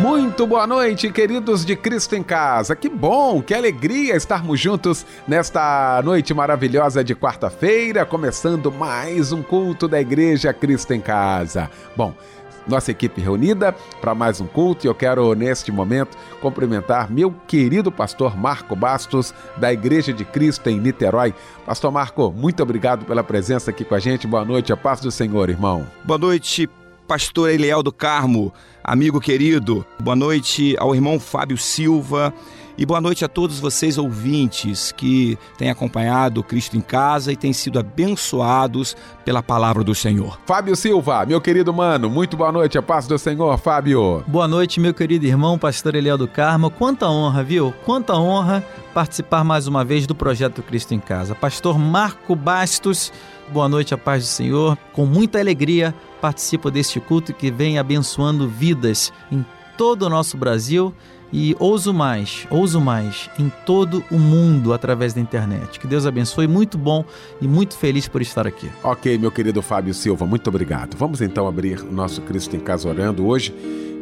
Muito boa noite, queridos de Cristo em Casa. Que bom, que alegria estarmos juntos nesta noite maravilhosa de quarta-feira, começando mais um culto da Igreja Cristo em Casa. Bom, nossa equipe reunida para mais um culto e eu quero neste momento cumprimentar meu querido pastor Marco Bastos da Igreja de Cristo em Niterói. Pastor Marco, muito obrigado pela presença aqui com a gente. Boa noite, a paz do Senhor, irmão. Boa noite, pastor Eliel do Carmo, amigo querido. Boa noite ao irmão Fábio Silva. E boa noite a todos vocês ouvintes que têm acompanhado Cristo em Casa e têm sido abençoados pela palavra do Senhor. Fábio Silva, meu querido mano, muito boa noite, a paz do Senhor, Fábio. Boa noite, meu querido irmão, pastor Eliel do Carmo. Quanta honra, viu? Quanta honra participar mais uma vez do projeto Cristo em Casa. Pastor Marco Bastos, boa noite, a paz do Senhor. Com muita alegria participo deste culto que vem abençoando vidas em todo o nosso Brasil e ouso mais, ouso mais em todo o mundo através da internet. Que Deus abençoe, muito bom e muito feliz por estar aqui. Ok, meu querido Fábio Silva, muito obrigado. Vamos então abrir o nosso Cristo em Casa orando hoje.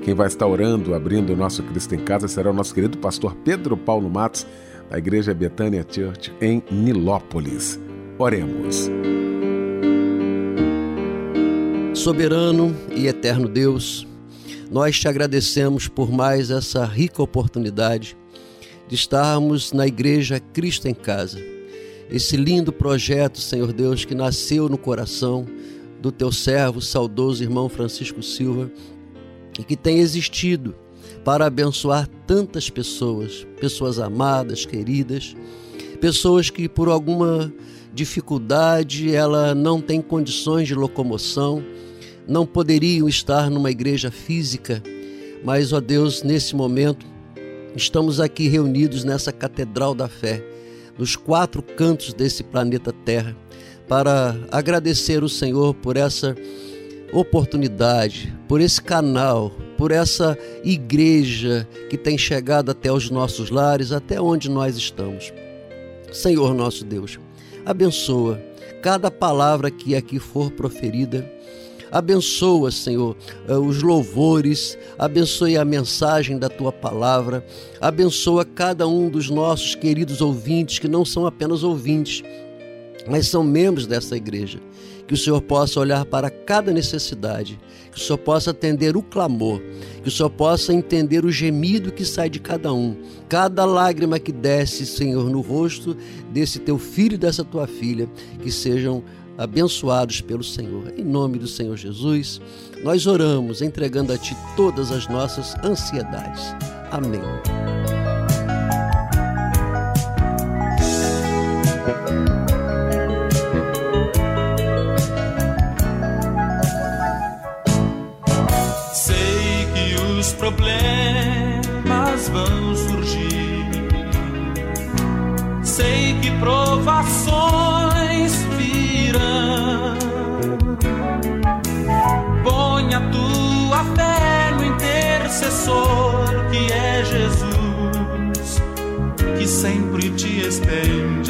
Quem vai estar orando, abrindo o nosso Cristo em Casa será o nosso querido pastor Pedro Paulo Matos, da Igreja Betânia Church em Nilópolis. Oremos. Soberano e eterno Deus, nós te agradecemos por mais essa rica oportunidade de estarmos na Igreja Cristo em Casa. Esse lindo projeto, Senhor Deus, que nasceu no coração do teu servo, saudoso irmão Francisco Silva, e que tem existido para abençoar tantas pessoas, pessoas amadas, queridas, pessoas que por alguma dificuldade ela não tem condições de locomoção, não poderiam estar numa igreja física, mas, ó Deus, nesse momento, estamos aqui reunidos nessa catedral da fé, nos quatro cantos desse planeta Terra, para agradecer o Senhor por essa oportunidade, por esse canal, por essa igreja que tem chegado até os nossos lares, até onde nós estamos. Senhor nosso Deus, abençoa cada palavra que aqui for proferida Abençoa, Senhor, eh, os louvores, abençoe a mensagem da tua palavra, abençoa cada um dos nossos queridos ouvintes, que não são apenas ouvintes, mas são membros dessa igreja. Que o Senhor possa olhar para cada necessidade, que o Senhor possa atender o clamor, que o Senhor possa entender o gemido que sai de cada um, cada lágrima que desce, Senhor, no rosto desse teu filho e dessa tua filha, que sejam abençoados pelo Senhor. Em nome do Senhor Jesus, nós oramos entregando a Ti todas as nossas ansiedades. Amém.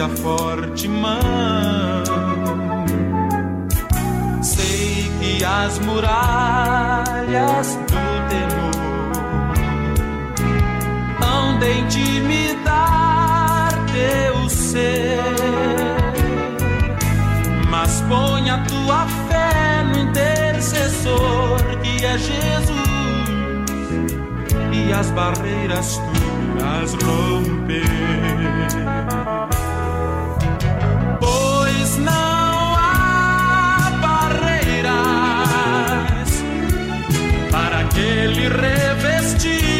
Forte mão. Sei que as muralhas do temor hão de intimidar teu ser mas põe a tua fé no intercessor que é Jesus e as barreiras tu as romper. Aquele revestido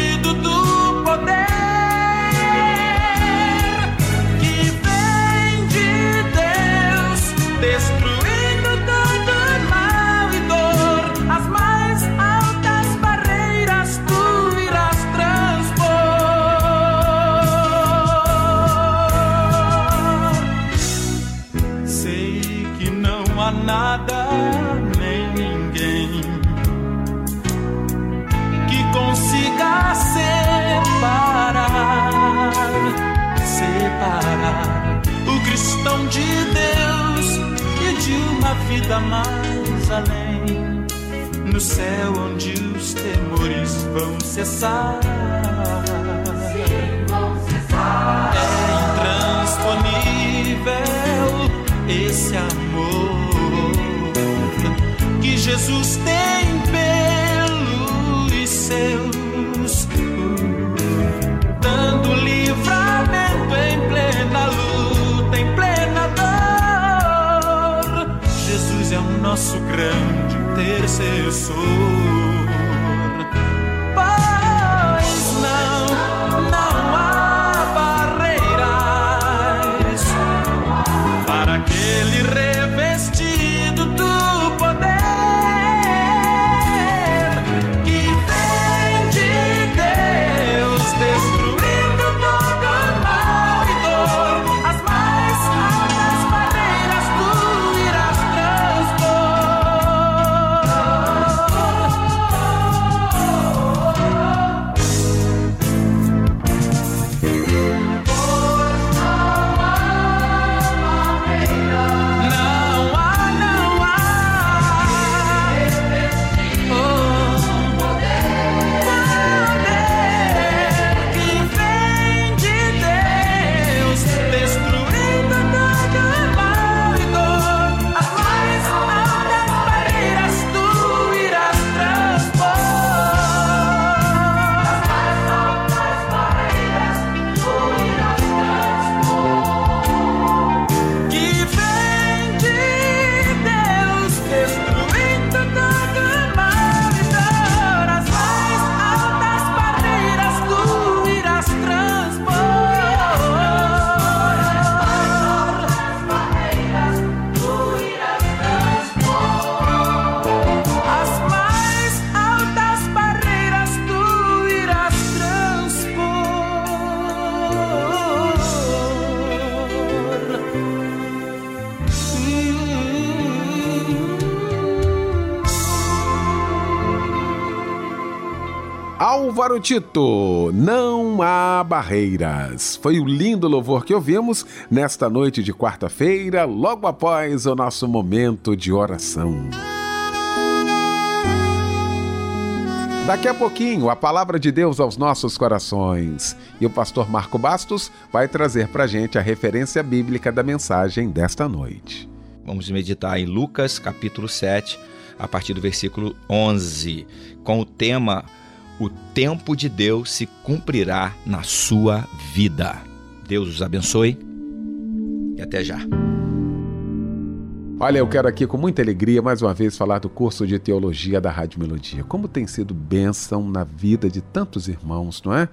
vida mais além, no céu onde os temores vão cessar. É intransponível esse amor que Jesus tem pelos seus, nosso grande intercessor. Tito, não há barreiras. Foi o lindo louvor que ouvimos nesta noite de quarta-feira, logo após o nosso momento de oração. Daqui a pouquinho, a palavra de Deus aos nossos corações. E o pastor Marco Bastos vai trazer para gente a referência bíblica da mensagem desta noite. Vamos meditar em Lucas capítulo 7, a partir do versículo 11, com o tema O tempo de Deus se cumprirá na sua vida. Deus os abençoe e até já. Olha, eu quero aqui com muita alegria mais uma vez falar do curso de teologia da Rádio Melodia. Como tem sido bênção na vida de tantos irmãos, não é?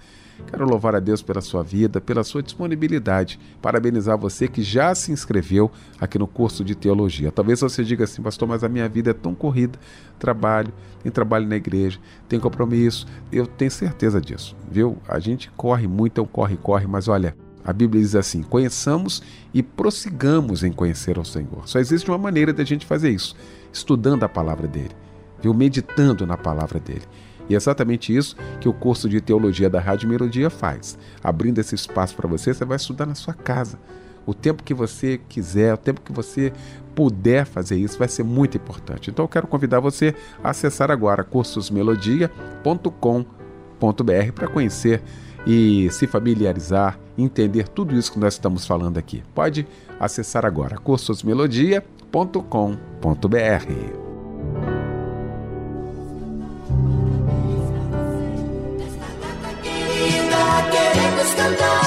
Quero louvar a Deus pela sua vida, pela sua disponibilidade. Parabenizar você que já se inscreveu aqui no curso de teologia. Talvez você diga assim, pastor, mas a minha vida é tão corrida. Trabalho, tem trabalho na igreja, tem compromisso. Eu tenho certeza disso, viu? A gente corre muito, é um corre, corre, mas olha, a Bíblia diz assim: conheçamos e prossigamos em conhecer ao Senhor. Só existe uma maneira de a gente fazer isso: estudando a palavra dele, viu? meditando na palavra dele. E é exatamente isso que o curso de teologia da Rádio Melodia faz. Abrindo esse espaço para você, você vai estudar na sua casa. O tempo que você quiser, o tempo que você puder fazer isso, vai ser muito importante. Então eu quero convidar você a acessar agora cursosmelodia.com.br para conhecer e se familiarizar, entender tudo isso que nós estamos falando aqui. Pode acessar agora cursosmelodia.com.br.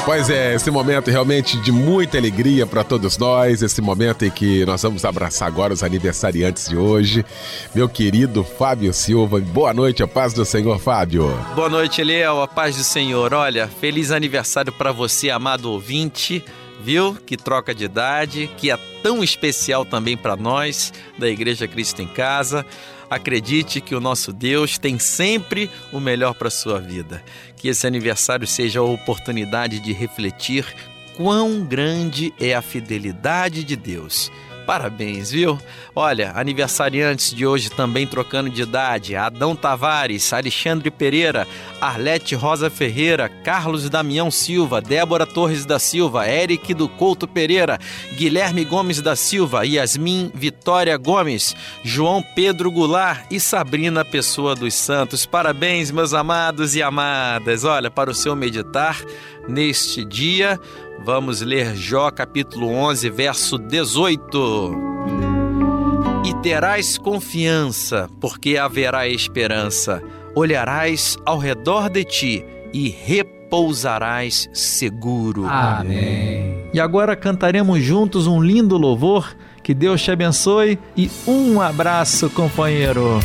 Pois é, esse momento realmente de muita alegria para todos nós, esse momento em que nós vamos abraçar agora os aniversariantes de hoje. Meu querido Fábio Silva, boa noite, a paz do Senhor, Fábio. Boa noite, Eliel, a paz do Senhor. Olha, feliz aniversário para você, amado ouvinte, viu? Que troca de idade, que é tão especial também para nós da Igreja Cristo em Casa. Acredite que o nosso Deus tem sempre o melhor para sua vida. Que esse aniversário seja a oportunidade de refletir quão grande é a fidelidade de Deus. Parabéns, viu? Olha, aniversariantes de hoje também trocando de idade: Adão Tavares, Alexandre Pereira, Arlete Rosa Ferreira, Carlos Damião Silva, Débora Torres da Silva, Eric do Couto Pereira, Guilherme Gomes da Silva, Yasmin Vitória Gomes, João Pedro Goulart e Sabrina Pessoa dos Santos. Parabéns, meus amados e amadas. Olha, para o seu meditar neste dia, vamos ler Jó capítulo 11, verso 18 e terás confiança, porque haverá esperança. Olharás ao redor de ti e repousarás seguro. Amém. E agora cantaremos juntos um lindo louvor. Que Deus te abençoe e um abraço, companheiro.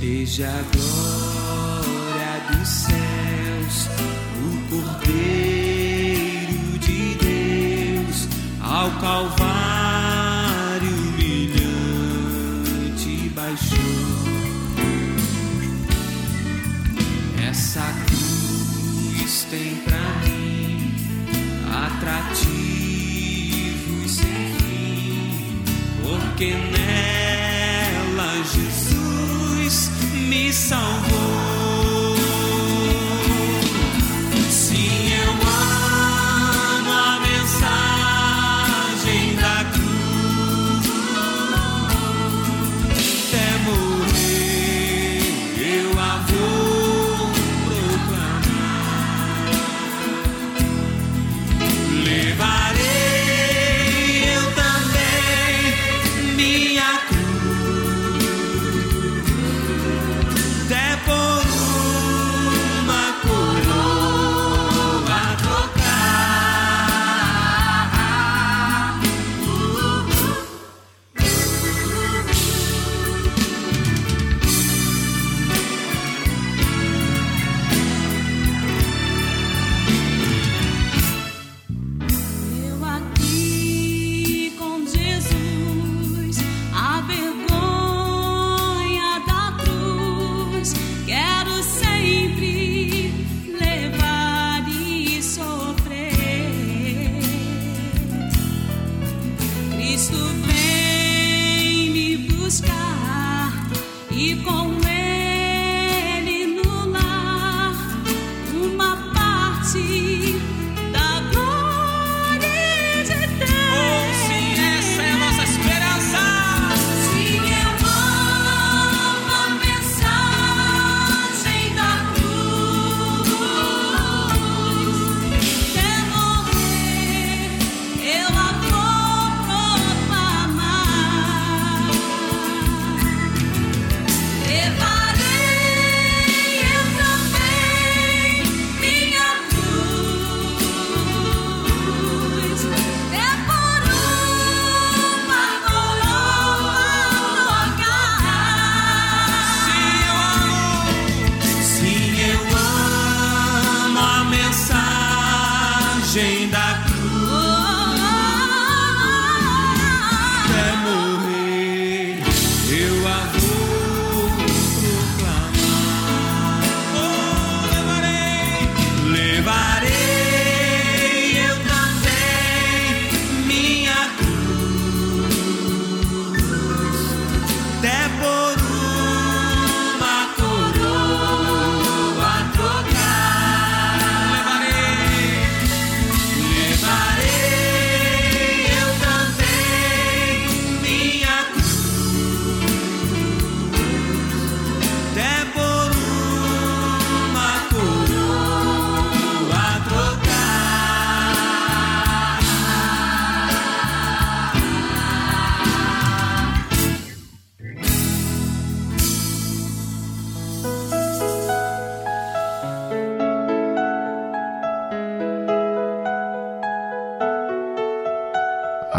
Desde a glória dos céus, o Cordeiro de Deus ao Calvário humilhante baixou. Essa cruz tem pra mim atrativos sem fim, porque não me salvou.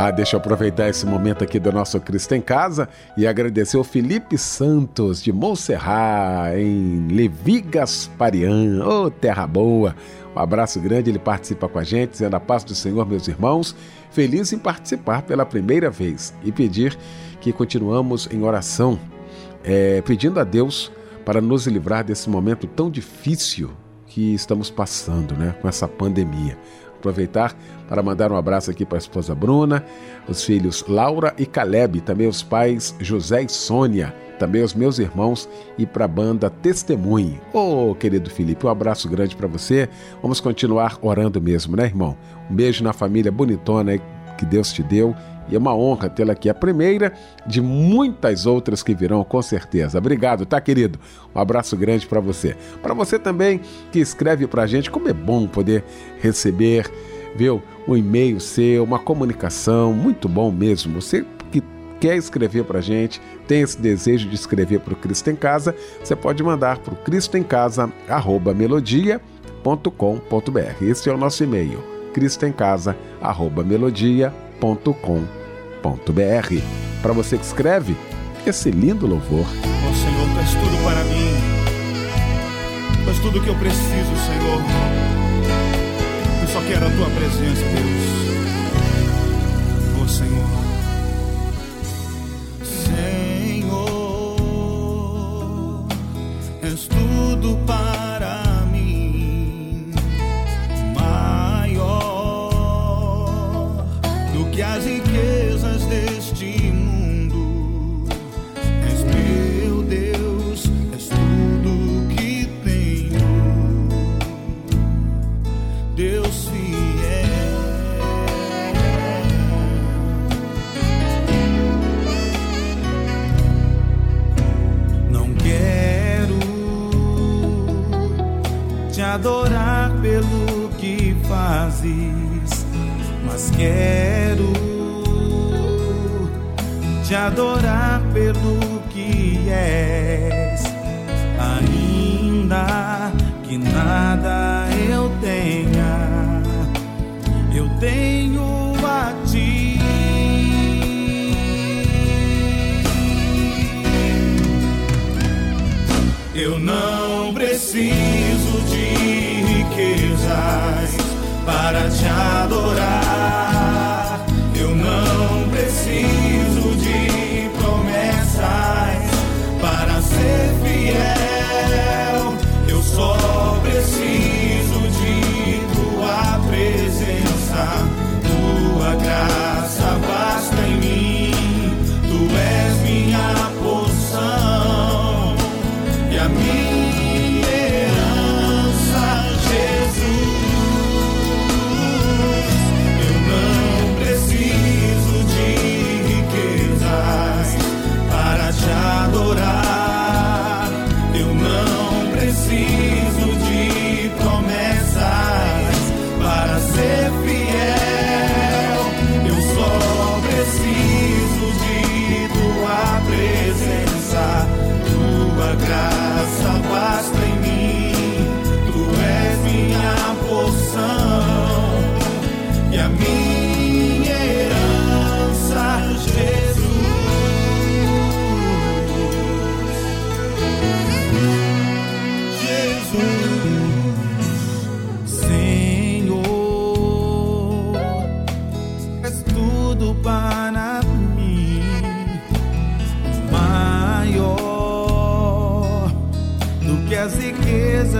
Ah, deixa eu aproveitar esse momento aqui do nosso Cristo em Casa e agradecer o Felipe Santos de Montserrat, em Levi Gasparian. Ô, oh, terra boa! Um abraço grande, ele participa com a gente, dizendo a paz do Senhor, meus irmãos. Feliz em participar pela primeira vez e pedir que continuamos em oração, é, pedindo a Deus para nos livrar desse momento tão difícil que estamos passando, né, com essa pandemia. Aproveitar para mandar um abraço aqui para a esposa Bruna, os filhos Laura e Caleb, também os pais José e Sônia, também os meus irmãos e para a banda Testemunhe. Ô, oh, querido Felipe, um abraço grande para você. Vamos continuar orando mesmo, né, irmão? Um beijo na família bonitona que Deus te deu e é uma honra tê-la aqui, a primeira de muitas outras que virão, com certeza. Obrigado, tá, querido? Um abraço grande para você. Para você também que escreve para a gente, como é bom poder receber, viu? Um e-mail seu, uma comunicação, muito bom mesmo. Você que quer escrever para a gente, tem esse desejo de escrever para o Cristo em Casa, você pode mandar para o cristoemcasa.melodia.com.br. Esse é o nosso e-mail, cristoemcasa.melodia.com.br www.ecc.br. Para você que escreve esse lindo louvor. Oh, Senhor, tu és tudo para mim. Tu és tudo que eu preciso, Senhor. Eu só quero a tua presença, Deus. Oh, Senhor. Senhor, és tudo para mim. Fazes, mas quero te adorar pelo que és, ainda que nada eu tenha, eu tenho a ti. Eu não preciso para te adorar. see.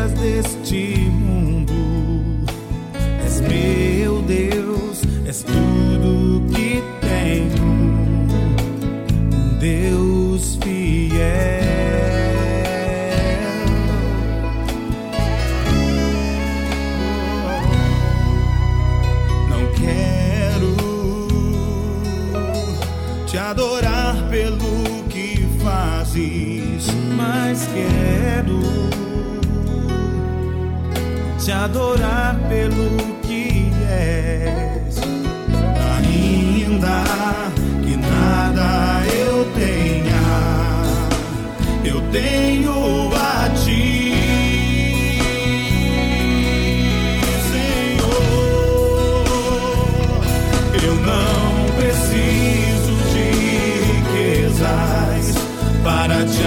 Does this adorar pelo que é. Ainda que nada eu tenha, eu tenho a ti. Senhor. Eu não preciso de riquezas Para te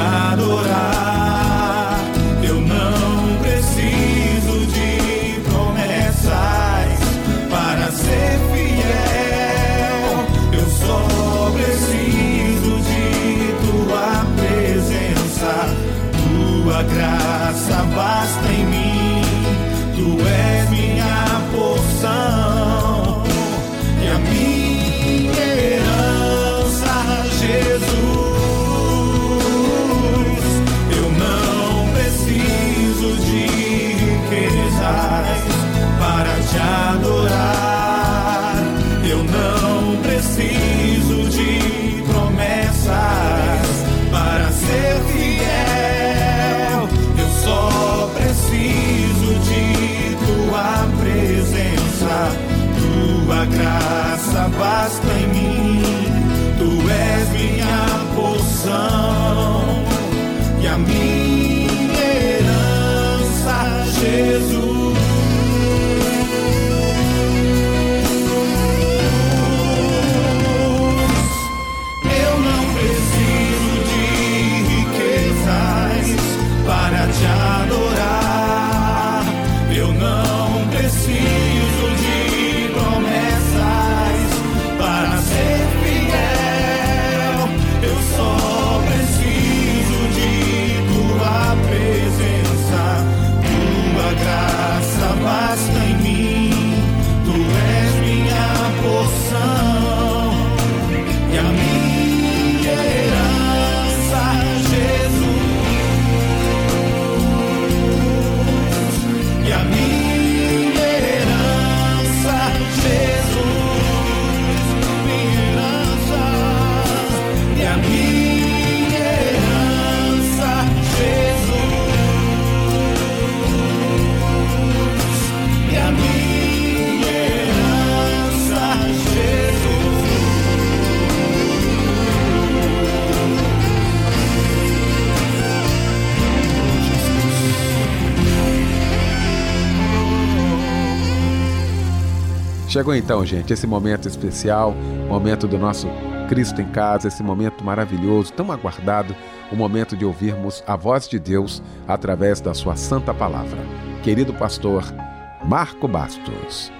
Chegou então, gente, esse momento especial, momento do nosso Cristo em casa, esse momento maravilhoso, tão aguardado, o momento de ouvirmos a voz de Deus através da sua santa palavra. Querido pastor Marco Bastos.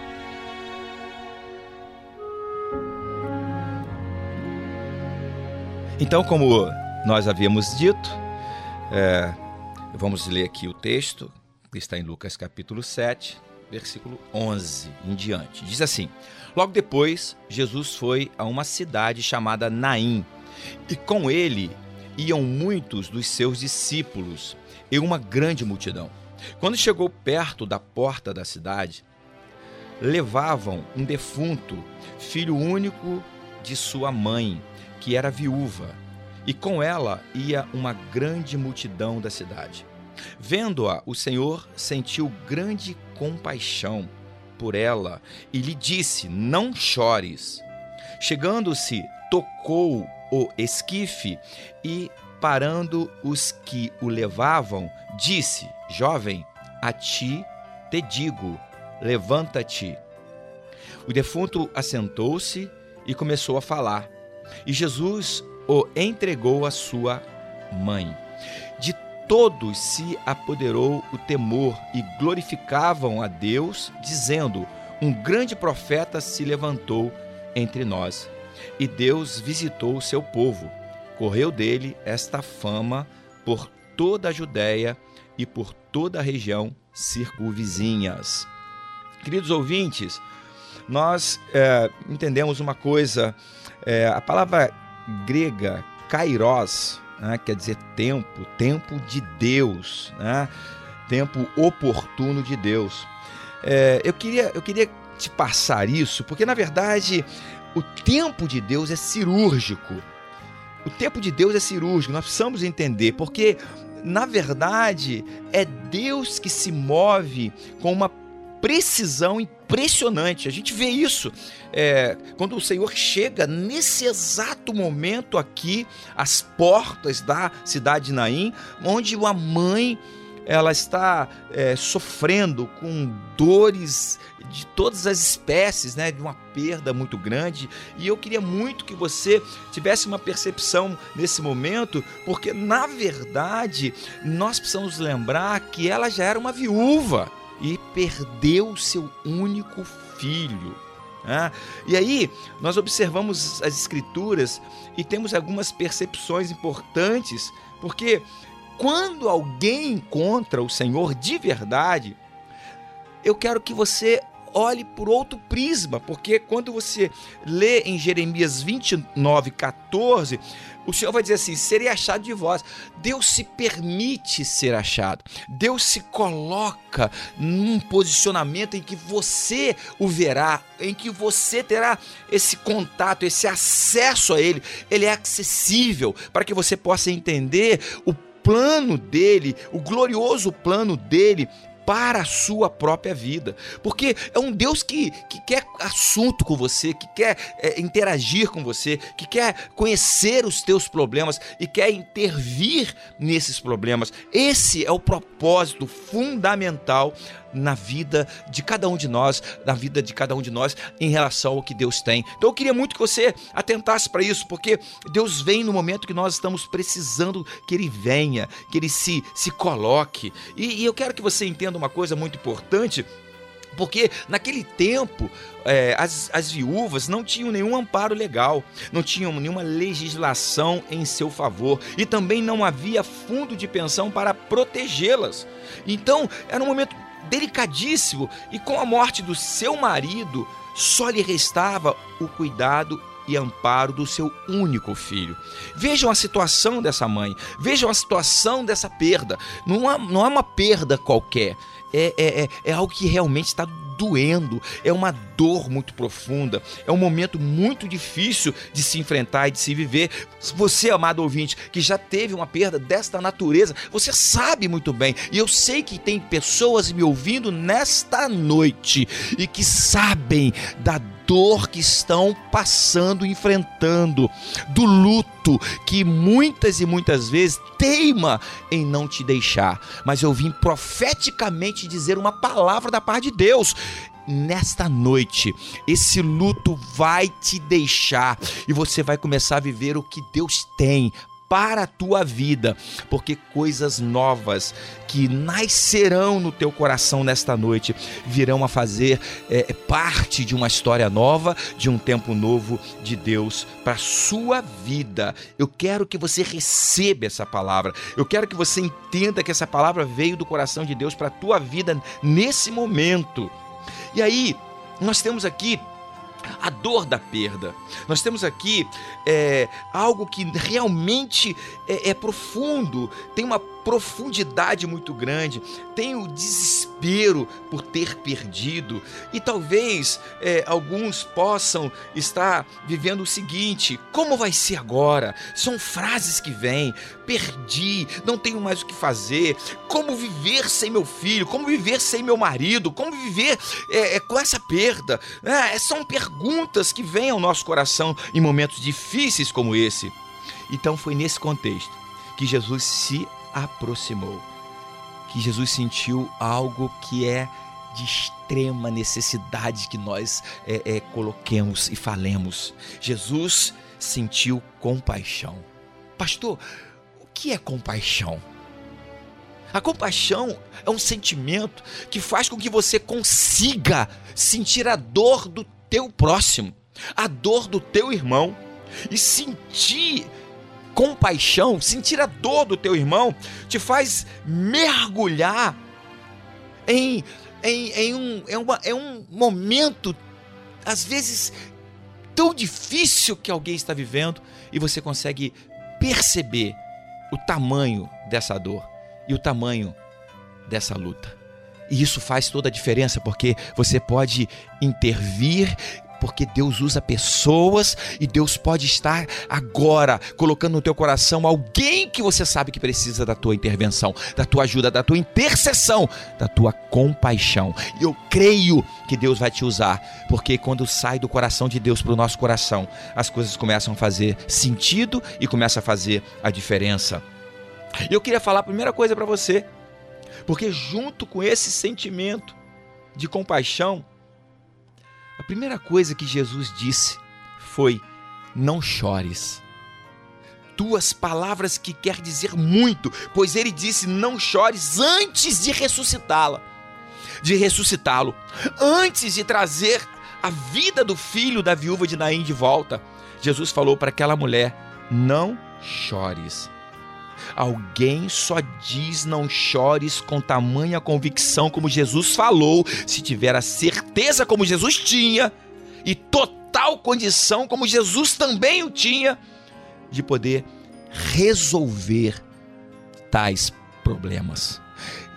Então, como nós havíamos dito, é, vamos ler aqui o texto, que está em Lucas capítulo 7, versículo 11 em diante. Diz assim: Logo depois, Jesus foi a uma cidade chamada Naim, e com ele iam muitos dos seus discípulos e uma grande multidão. Quando chegou perto da porta da cidade, levavam um defunto, filho único de sua mãe, que era viúva, e com ela ia uma grande multidão da cidade. Vendo-a, o Senhor sentiu grande compaixão por ela e lhe disse: Não chores. Chegando-se, tocou o esquife e, parando os que o levavam, disse: Jovem, a ti te digo, levanta-te. O defunto assentou-se e começou a falar, e Jesus o entregou à sua mãe. De todos se apoderou o temor e glorificavam a Deus, dizendo: Um grande profeta se levantou entre nós. E Deus visitou o seu povo. Correu dele esta fama por toda a Judéia e por toda a região circunvizinhas. Queridos ouvintes, nós é, entendemos uma coisa, é, a palavra grega kairos, né, quer dizer tempo, tempo de Deus, né, tempo oportuno de Deus. É, eu, queria, eu queria te passar isso, porque na verdade o tempo de Deus é cirúrgico. O tempo de Deus é cirúrgico, nós precisamos entender, porque na verdade é Deus que se move com uma precisão impressionante. A gente vê isso é, quando o Senhor chega nesse exato momento aqui, às portas da cidade de Naim, onde uma mãe ela está é, sofrendo com dores de todas as espécies, né, de uma perda muito grande. E eu queria muito que você tivesse uma percepção nesse momento, porque na verdade nós precisamos lembrar que ela já era uma viúva e perdeu seu único filho. Né? E aí nós observamos as escrituras e temos algumas percepções importantes, porque quando alguém encontra o Senhor de verdade, eu quero que você olhe por outro prisma, porque quando você lê em Jeremias 29, 14, o Senhor vai dizer assim: serei achado de vós. Deus se permite ser achado. Deus se coloca num posicionamento em que você o verá, em que você terá esse contato, esse acesso a Ele. Ele é acessível para que você possa entender o plano dele, o glorioso plano dele para a sua própria vida. Porque é um Deus que, que quer assunto com você, que quer é, interagir com você, que quer conhecer os teus problemas e quer intervir nesses problemas. Esse é o propósito fundamental na vida de cada um de nós, na vida de cada um de nós em relação ao que Deus tem. Então eu queria muito que você atentasse para isso, porque Deus vem no momento que nós estamos precisando que Ele venha, que Ele se, se coloque. E, e eu quero que você entenda uma coisa muito importante. Porque naquele tempo é, as, as viúvas não tinham nenhum amparo legal, não tinham nenhuma legislação em seu favor e também não havia fundo de pensão para protegê-las. Então era um momento delicadíssimo e com a morte do seu marido, só lhe restava o cuidado e amparo do seu único filho. Vejam a situação dessa mãe, vejam a situação dessa perda. Não é, não é uma perda qualquer, é, é, é, é algo que realmente está doendo, é uma dor muito profunda, é um momento muito difícil de se enfrentar e de se viver. Você, amado ouvinte, que já teve uma perda desta natureza, você sabe muito bem, e eu sei que tem pessoas me ouvindo nesta noite e que sabem da dor que estão passando, enfrentando, do luto que muitas e muitas vezes teima em não te deixar. Mas eu vim profeticamente dizer uma palavra da parte de Deus nesta noite, esse luto vai te deixar e você vai começar a viver o que Deus tem para a tua vida, porque coisas novas que nascerão no teu coração nesta noite virão a fazer é, parte de uma história nova, de um tempo novo de Deus para sua vida. Eu quero que você receba essa palavra. Eu quero que você entenda que essa palavra veio do coração de Deus para a tua vida nesse momento. E aí, nós temos aqui a dor da perda. Nós temos aqui é, algo que realmente é, é profundo, tem uma profundidade muito grande, tem o desespero por ter perdido, e talvez é, alguns possam estar vivendo o seguinte: como vai ser agora? São frases que vêm, perdi, não tenho mais o que fazer, como viver sem meu filho, como viver sem meu marido, como viver é, é, com essa perda? É, são perguntas que vêm ao nosso coração em momentos difíceis como esse. Então foi nesse contexto que Jesus se aproximou, que Jesus sentiu algo que é de extrema necessidade que nós é, é, coloquemos e falemos. Jesus sentiu compaixão. Pastor, o que é compaixão? A compaixão é um sentimento que faz com que você consiga sentir a dor do teu próximo, a dor do teu irmão e sentir compaixão, sentir a dor do teu irmão, te faz mergulhar em, em, em, um, em, uma, em um momento, às vezes, tão difícil que alguém está vivendo e você consegue perceber o tamanho dessa dor e o tamanho dessa luta. E isso faz toda a diferença, porque você pode intervir porque Deus usa pessoas e Deus pode estar agora colocando no teu coração alguém que você sabe que precisa da tua intervenção, da tua ajuda, da tua intercessão, da tua compaixão. E eu creio que Deus vai te usar, porque quando sai do coração de Deus para o nosso coração, as coisas começam a fazer sentido e começa a fazer a diferença. E eu queria falar a primeira coisa para você. Porque junto com esse sentimento de compaixão, a primeira coisa que Jesus disse foi: não chores. Duas palavras que quer dizer muito, pois ele disse: não chores antes de ressuscitá-la, de ressuscitá-lo, antes de trazer a vida do filho da viúva de Naim de volta. Jesus falou para aquela mulher: não chores. Alguém só diz não chores com tamanha convicção como Jesus falou, se tiver a certeza como Jesus tinha e total condição como Jesus também o tinha de poder resolver tais problemas.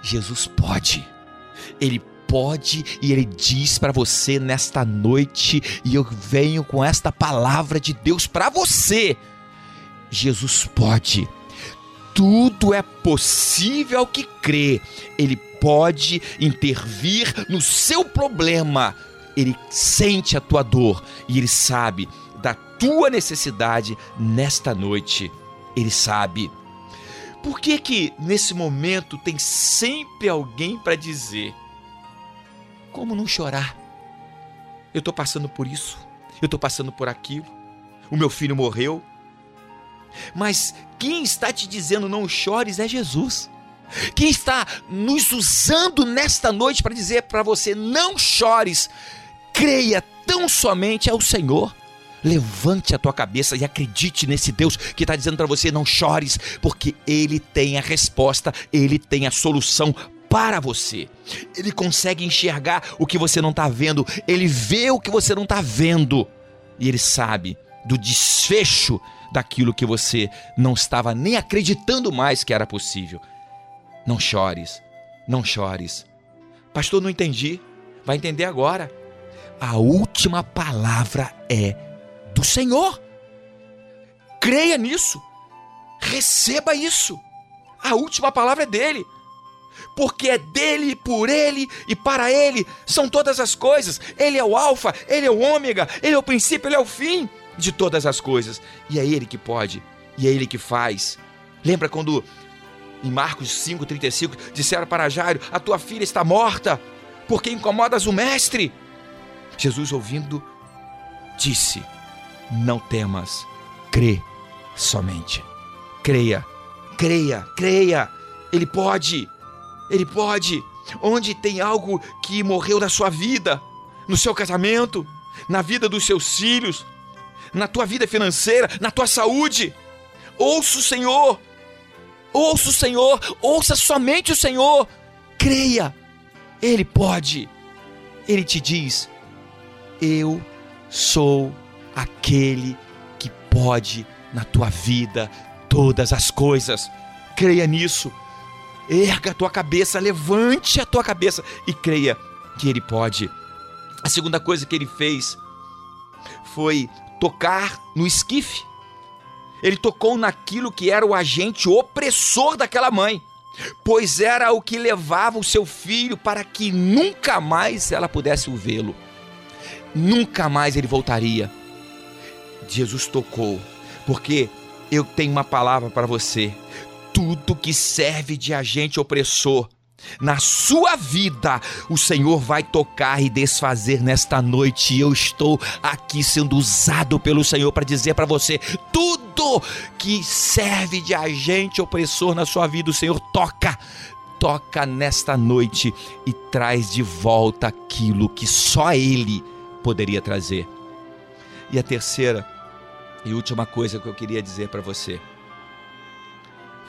Jesus pode. Ele pode e ele diz para você nesta noite e eu venho com esta palavra de Deus para você. Jesus pode tudo é possível ao que crê. Ele pode intervir no seu problema. Ele sente a tua dor e ele sabe da tua necessidade nesta noite. Ele sabe. Por que que nesse momento tem sempre alguém para dizer: Como não chorar? Eu estou passando por isso. Eu estou passando por aquilo. O meu filho morreu. Mas quem está te dizendo não chores é Jesus. Quem está nos usando nesta noite para dizer para você não chores, creia tão somente ao Senhor. Levante a tua cabeça e acredite nesse Deus que está dizendo para você: não chores, porque Ele tem a resposta, Ele tem a solução para você. Ele consegue enxergar o que você não está vendo, Ele vê o que você não está vendo, e Ele sabe do desfecho daquilo que você não estava nem acreditando mais que era possível. Não chores, não chores. Pastor, não entendi. Vai entender agora. A última palavra é do Senhor. Creia nisso. Receba isso. A última palavra é dele. Porque é dele, por ele e para ele são todas as coisas. Ele é o Alfa, ele é o Ômega, ele é o princípio, ele é o fim de todas as coisas. E é Ele que pode, e é Ele que faz. Lembra quando em Marcos 5,35 disseram para Jairo: A tua filha está morta, porque incomodas o Mestre? Jesus, ouvindo, disse: Não temas, crê somente. Creia, creia, creia. Ele pode, ele pode. Onde tem algo que morreu na sua vida, no seu casamento, na vida dos seus filhos, na tua vida financeira, na tua saúde. Ouça o Senhor. Ouça o Senhor. Ouça somente o Senhor. Creia. Ele pode. Ele te diz: Eu sou aquele que pode na tua vida todas as coisas. Creia nisso. Erga a tua cabeça, levante a tua cabeça e creia que Ele pode. A segunda coisa que ele fez foi tocar no esquife. Ele tocou naquilo que era o agente opressor daquela mãe, pois era o que levava o seu filho para que nunca mais ela pudesse vê-lo. Nunca mais ele voltaria. Jesus tocou, porque eu tenho uma palavra para você. Tudo que serve de agente opressor na sua vida, o Senhor vai tocar e desfazer nesta noite. Eu estou aqui sendo usado pelo Senhor para dizer para você: tudo que serve de agente opressor na sua vida, o Senhor toca. Toca nesta noite e traz de volta aquilo que só Ele poderia trazer. E a terceira e última coisa que eu queria dizer para você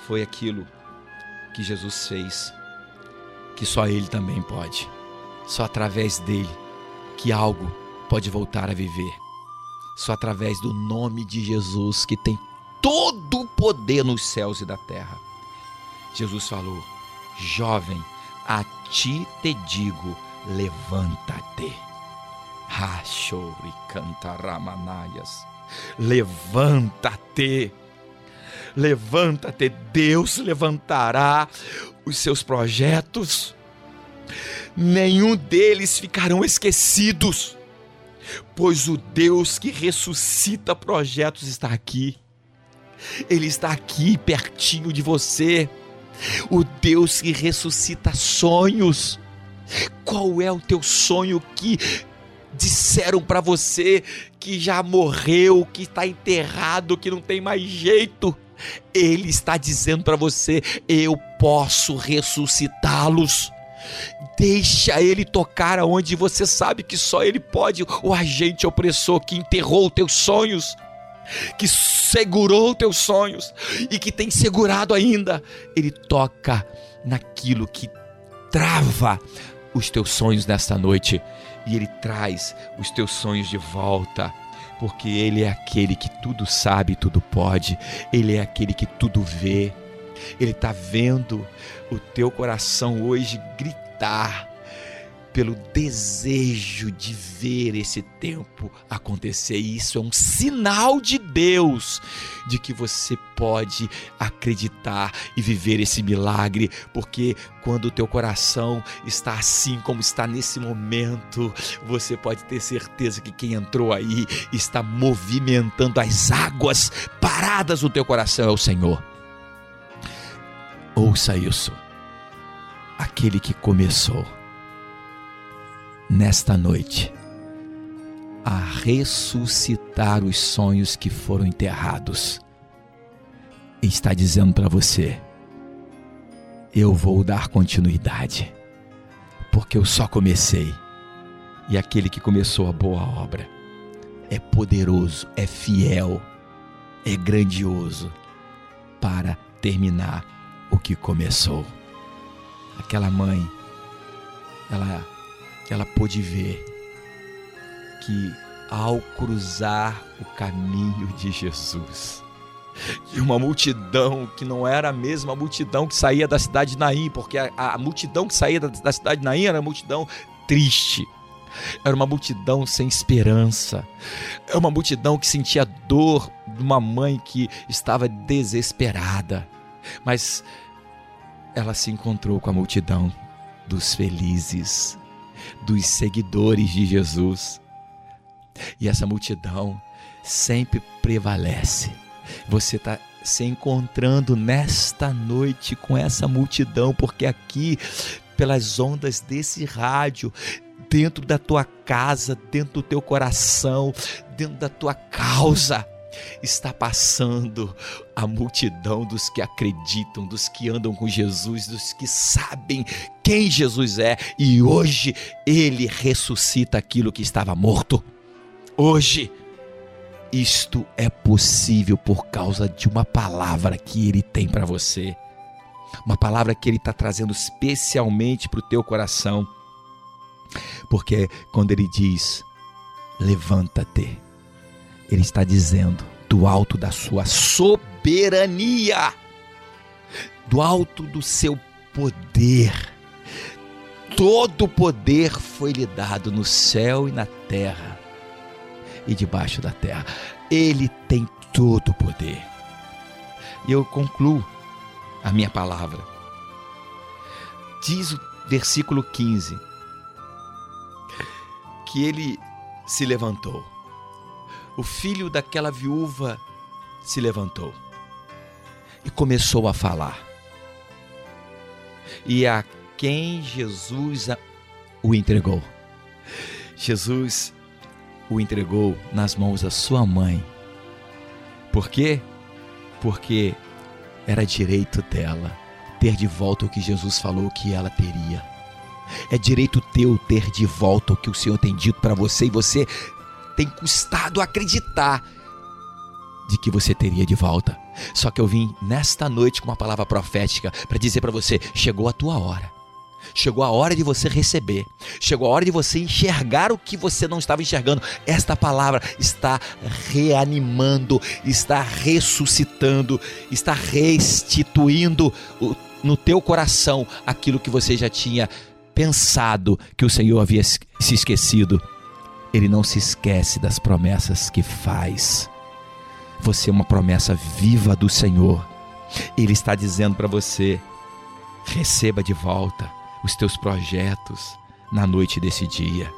foi aquilo que Jesus fez que só Ele também pode. Só através dele que algo pode voltar a viver. Só através do nome de Jesus que tem todo o poder nos céus e da terra. Jesus falou: Jovem, a ti te digo, levanta-te. Rachori cantaramanaias. Levanta-te. Levanta-te, Deus levantará os seus projetos, nenhum deles ficarão esquecidos, pois o Deus que ressuscita projetos está aqui. Ele está aqui pertinho de você. o Deus que ressuscita sonhos. Qual é o teu sonho que disseram para você que já morreu, que está enterrado, que não tem mais jeito? Ele está dizendo para você: eu posso ressuscitá-los. Deixa ele tocar aonde você sabe que só ele pode, o agente opressor que enterrou teus sonhos, que segurou teus sonhos e que tem segurado ainda. Ele toca naquilo que trava os teus sonhos nesta noite e ele traz os teus sonhos de volta porque Ele é aquele que tudo sabe, tudo pode, Ele é aquele que tudo vê. Ele está vendo o teu coração hoje gritar pelo desejo de ver esse tempo acontecer. E isso é um sinal de Deus de que você pode acreditar e viver esse milagre, porque quando o teu coração está assim como está nesse momento, você pode ter certeza que quem entrou aí está movimentando as águas paradas no teu coração é o Senhor. Ouça isso. Aquele que começou nesta noite a ressuscitar os sonhos que foram enterrados. E está dizendo para você: eu vou dar continuidade, porque eu só comecei. E aquele que começou a boa obra é poderoso, é fiel, é grandioso para terminar o que começou. Aquela mãe, ela ela pôde ver que ao cruzar o caminho de Jesus, de uma multidão que não era a mesma multidão que saía da cidade de Naim, porque a, a multidão que saía da, da cidade de Naim era uma multidão triste, era uma multidão sem esperança, era é uma multidão que sentia dor de uma mãe que estava desesperada, mas ela se encontrou com a multidão dos felizes, dos seguidores de Jesus. E essa multidão sempre prevalece. Você está se encontrando nesta noite com essa multidão, porque aqui, pelas ondas desse rádio, dentro da tua casa, dentro do teu coração, dentro da tua causa, está passando a multidão dos que acreditam, dos que andam com Jesus, dos que sabem quem Jesus é e hoje ele ressuscita aquilo que estava morto. Hoje, isto é possível por causa de uma palavra que ele tem para você, uma palavra que ele está trazendo especialmente para o teu coração, porque quando ele diz: levanta-te ele está dizendo do alto da sua soberania, do alto do seu poder. Todo o poder foi lhe dado no céu e na terra e debaixo da terra. Ele tem todo o poder. E eu concluo a minha palavra. Diz o versículo 15 que ele se levantou o filho daquela viúva se levantou e começou a falar. E a quem Jesus o entregou? Jesus o entregou nas mãos da sua mãe. Por quê? Porque era direito dela ter de volta o que Jesus falou que ela teria. É direito teu ter de volta o que o Senhor tem dito para você e você tem custado acreditar de que você teria de volta. Só que eu vim nesta noite com uma palavra profética para dizer para você: chegou a tua hora. Chegou a hora de você receber. Chegou a hora de você enxergar o que você não estava enxergando. Esta palavra está reanimando, está ressuscitando, está restituindo no teu coração aquilo que você já tinha pensado que o Senhor havia se esquecido. Ele não se esquece das promessas que faz. Você é uma promessa viva do Senhor. Ele está dizendo para você: receba de volta os teus projetos na noite desse dia.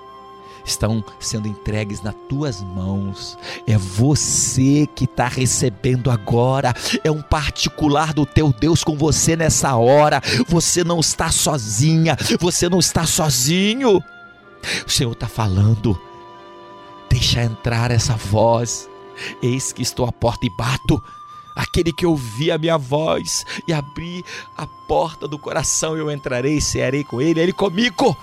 estão sendo entregues nas tuas mãos. É você que está recebendo agora. É um particular do teu Deus com você nessa hora. Você não está sozinha. Você não está sozinho. O Senhor está falando. Deixa entrar essa voz. Eis que estou à porta e bato. Aquele que ouvi a minha voz e abri a porta do coração, eu entrarei e cearei com ele, ele comigo.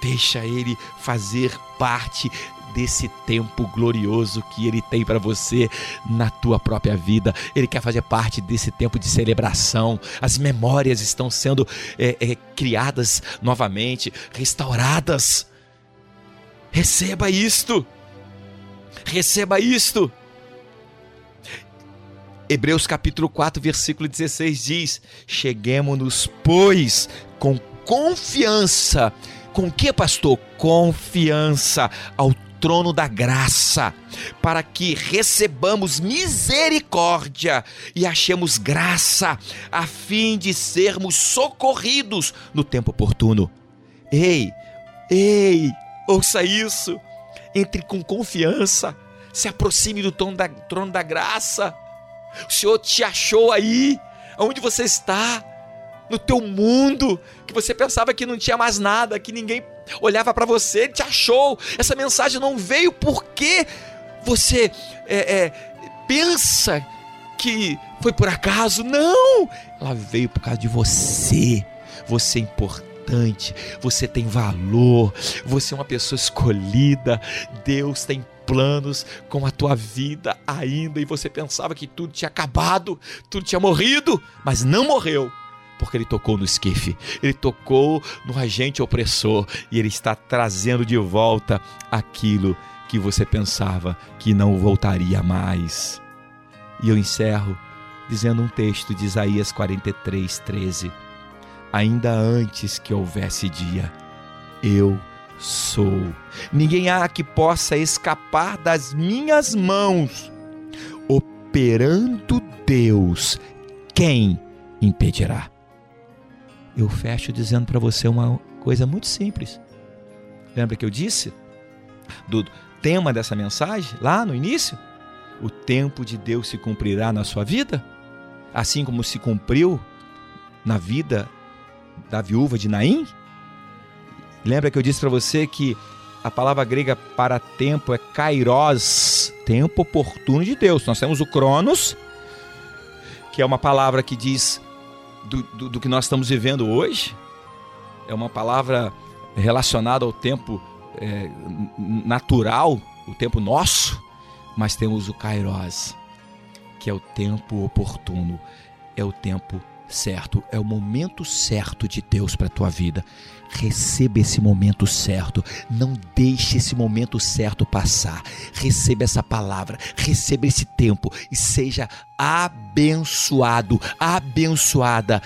Deixa ele fazer parte desse tempo glorioso que ele tem para você na tua própria vida. Ele quer fazer parte desse tempo de celebração. As memórias estão sendo é, é, criadas novamente, restauradas. Receba isto. Receba isto. Hebreus capítulo 4, versículo 16 diz: Cheguemos-nos, pois, com confiança. Com que, pastor? Confiança ao trono da graça, para que recebamos misericórdia e achemos graça, a fim de sermos socorridos no tempo oportuno. Ei, ei, ouça isso. Entre com confiança, se aproxime do trono da, trono da graça o Senhor te achou aí, onde você está, no teu mundo, que você pensava que não tinha mais nada, que ninguém olhava para você, Ele te achou. Essa mensagem não veio porque você é, é, pensa que foi por acaso. Não! Ela veio por causa de você. Você é importante, você tem valor, você é uma pessoa escolhida. Deus tem planos com a tua vida ainda e você pensava que tudo tinha acabado, tudo tinha morrido, mas não morreu. Porque ele tocou no esquife, ele tocou no agente opressor e ele está trazendo de volta aquilo que você pensava que não voltaria mais. E eu encerro dizendo um texto de Isaías 43, 13. Ainda antes que houvesse dia, eu sou. Ninguém há que possa escapar das minhas mãos. Operando Deus, quem impedirá? Eu fecho dizendo para você uma coisa muito simples. Lembra que eu disse do tema dessa mensagem lá no início? O tempo de Deus se cumprirá na sua vida, assim como se cumpriu na vida da viúva de Naim? Lembra que eu disse para você que a palavra grega para tempo é kairos, tempo oportuno de Deus. Nós temos o cronos, que é uma palavra que diz do, do, do que nós estamos vivendo hoje. É uma palavra relacionada ao tempo é, natural, o tempo nosso. Mas temos o kairos, que é o tempo oportuno, é o tempo certo, é o momento certo de Deus para a tua vida. Receba esse momento certo, não deixe esse momento certo passar. Receba essa palavra, receba esse tempo e seja abençoado, abençoada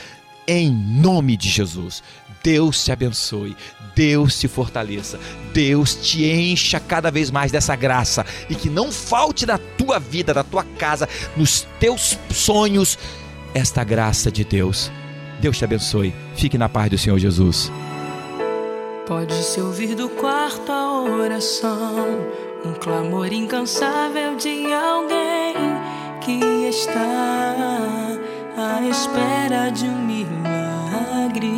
em nome de Jesus. Deus te abençoe, Deus te fortaleça, Deus te encha cada vez mais dessa graça e que não falte na tua vida, na tua casa, nos teus sonhos esta graça de Deus. Deus te abençoe. Fique na paz do Senhor Jesus. Pode-se ouvir do quarto a oração, um clamor incansável de alguém que está à espera de um milagre.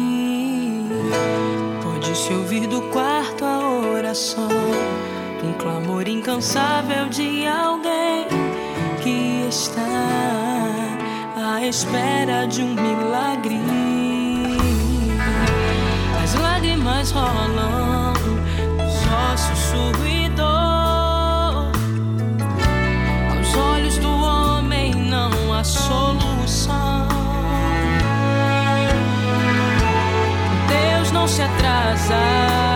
Pode-se ouvir do quarto a oração, um clamor incansável de alguém que está à espera de um milagre. Lágrimas rolando, só sussurro e dor. Aos olhos do homem não há solução. Deus não se atrasa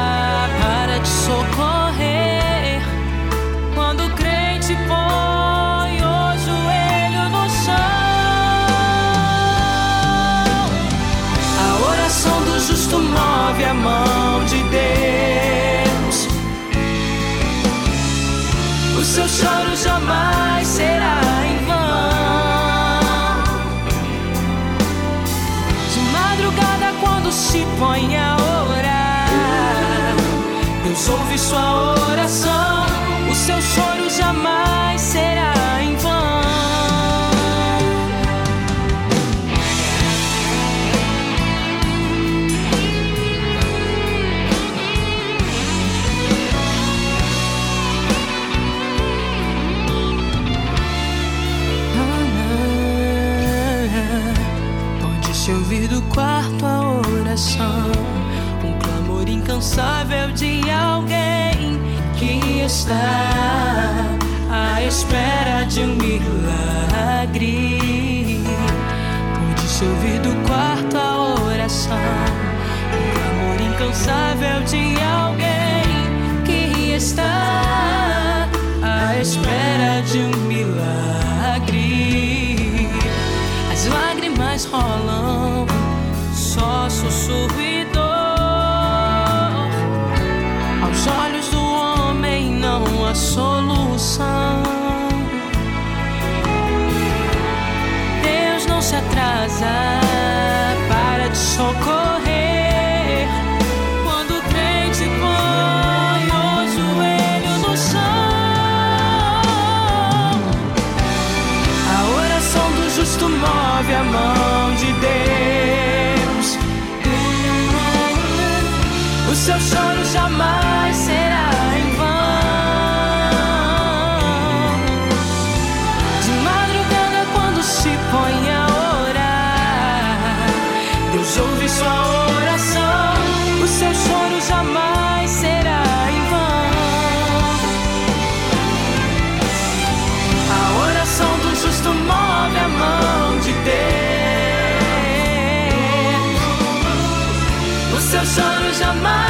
choro jamais será em vão. De madrugada, quando se põe a choro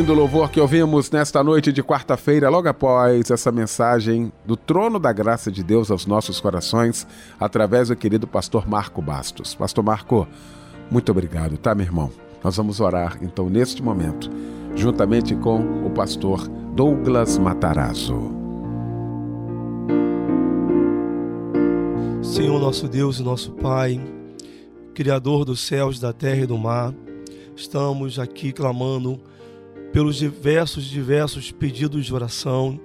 Lindo louvor que ouvimos nesta noite de quarta-feira, logo após essa mensagem do trono da graça de Deus aos nossos corações, através do querido pastor Marco Bastos. Pastor Marco, muito obrigado, tá, meu irmão? Nós vamos orar então neste momento, juntamente com o pastor Douglas Matarazzo. Senhor nosso Deus e nosso Pai, Criador dos céus, da terra e do mar, estamos aqui clamando pelos diversos, diversos pedidos de oração,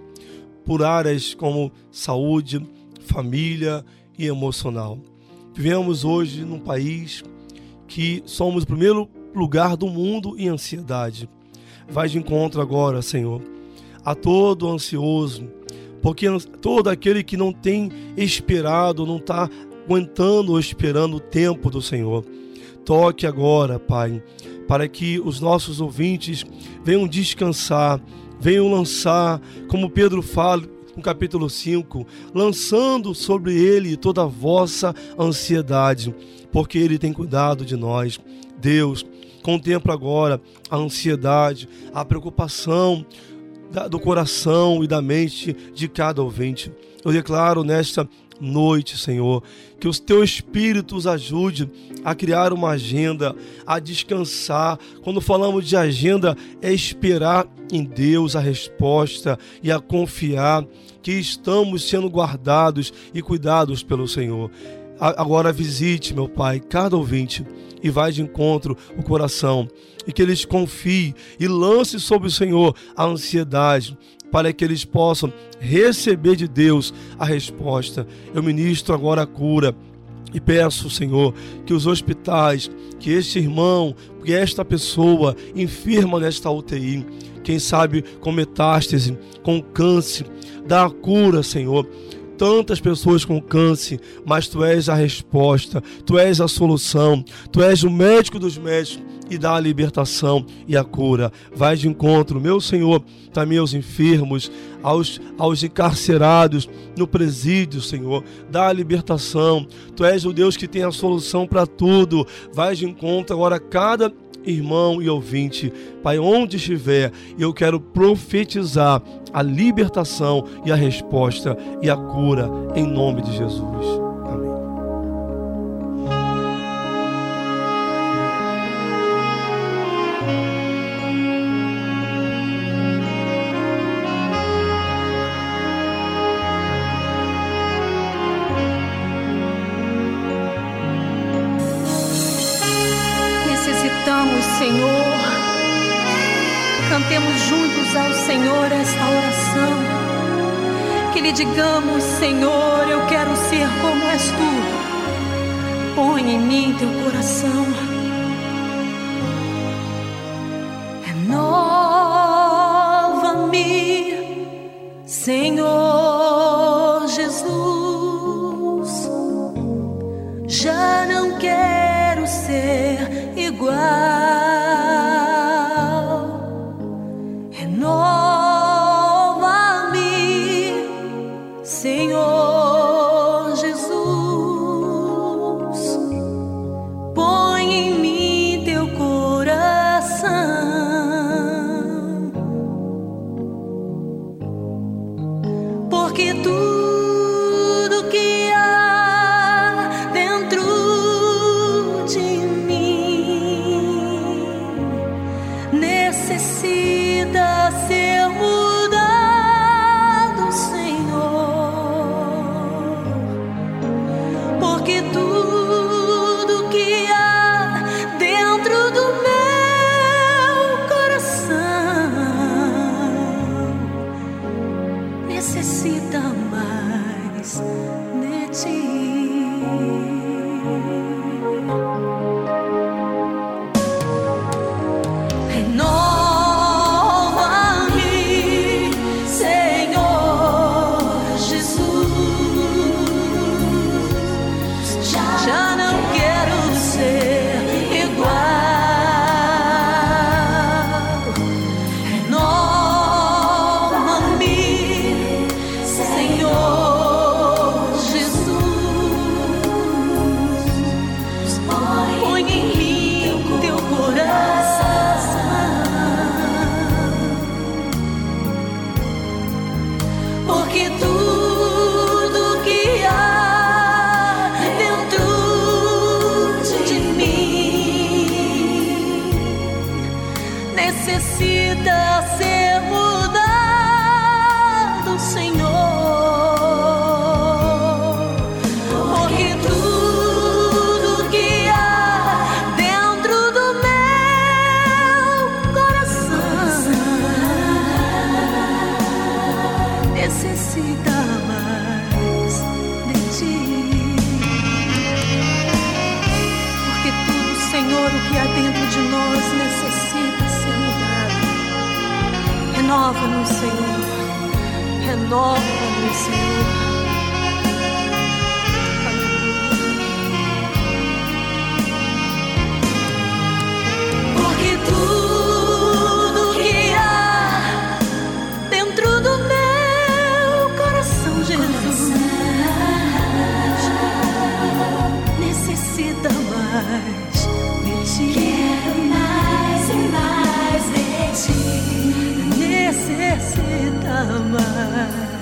por áreas como saúde, família e emocional. Vivemos hoje num país que somos o primeiro lugar do mundo em ansiedade. Vai de encontro agora, Senhor, a todo ansioso, porque todo aquele que não tem esperado, não está aguentando ou esperando o tempo do Senhor. Toque agora, Pai, para que os nossos ouvintes venham descansar, venham lançar, como Pedro fala no capítulo 5, lançando sobre ele toda a vossa ansiedade, porque ele tem cuidado de nós. Deus, contempla agora a ansiedade, a preocupação do coração e da mente de cada ouvinte. Eu declaro nesta noite, Senhor, que o teu Espírito os ajude a criar uma agenda, a descansar. Quando falamos de agenda, é esperar em Deus a resposta e a confiar que estamos sendo guardados e cuidados pelo Senhor. Agora visite, meu Pai, cada ouvinte e vai de encontro o coração e que eles confiem e lance sobre o Senhor a ansiedade para que eles possam receber de Deus a resposta. Eu ministro agora a cura e peço, Senhor, que os hospitais, que este irmão, que esta pessoa enferma nesta UTI, quem sabe com metástase, com câncer, dá a cura, Senhor tantas pessoas com câncer, mas tu és a resposta, tu és a solução, tu és o médico dos médicos e dá a libertação e a cura. Vai de encontro, meu Senhor, também aos enfermos, aos, aos encarcerados no presídio, Senhor, dá a libertação. Tu és o Deus que tem a solução para tudo. Vai de encontro agora cada irmão e ouvinte, Pai, onde estiver, eu quero profetizar a libertação e a resposta e a cura em nome de Jesus. Digamos: Senhor, eu quero ser como és tu. Põe em mim teu coração. Necessita mais.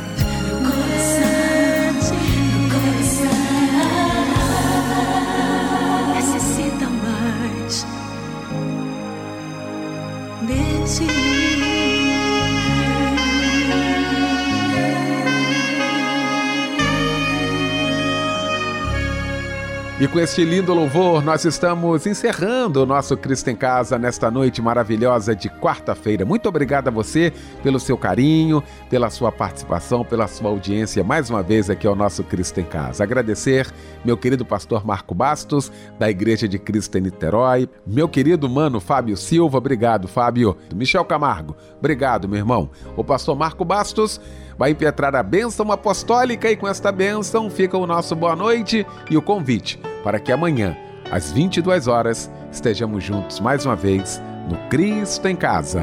Com este lindo louvor, nós estamos encerrando o nosso Cristo em Casa nesta noite maravilhosa de quarta-feira. Muito obrigado a você pelo seu carinho, pela sua participação, pela sua audiência mais uma vez aqui ao nosso Cristo em Casa. Agradecer meu querido pastor Marco Bastos, da Igreja de Cristo em Niterói, meu querido mano Fábio Silva, obrigado, Fábio. Michel Camargo, obrigado, meu irmão. O pastor Marco Bastos vai impetrar a bênção apostólica e com esta bênção fica o nosso boa noite e o convite para que amanhã, às 22 horas, estejamos juntos mais uma vez no Cristo em Casa.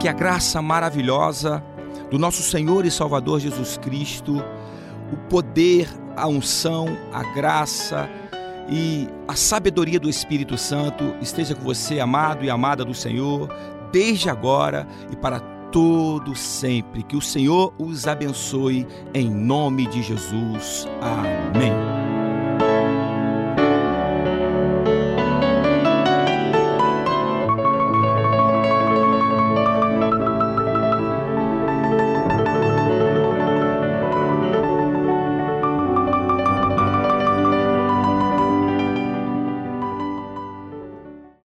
Que a graça maravilhosa do nosso Senhor e Salvador Jesus Cristo, o poder, a unção, a graça e a sabedoria do Espírito Santo esteja com você, amado e amada do Senhor, desde agora e para todo sempre. Que o Senhor os abençoe em nome de Jesus. Amém.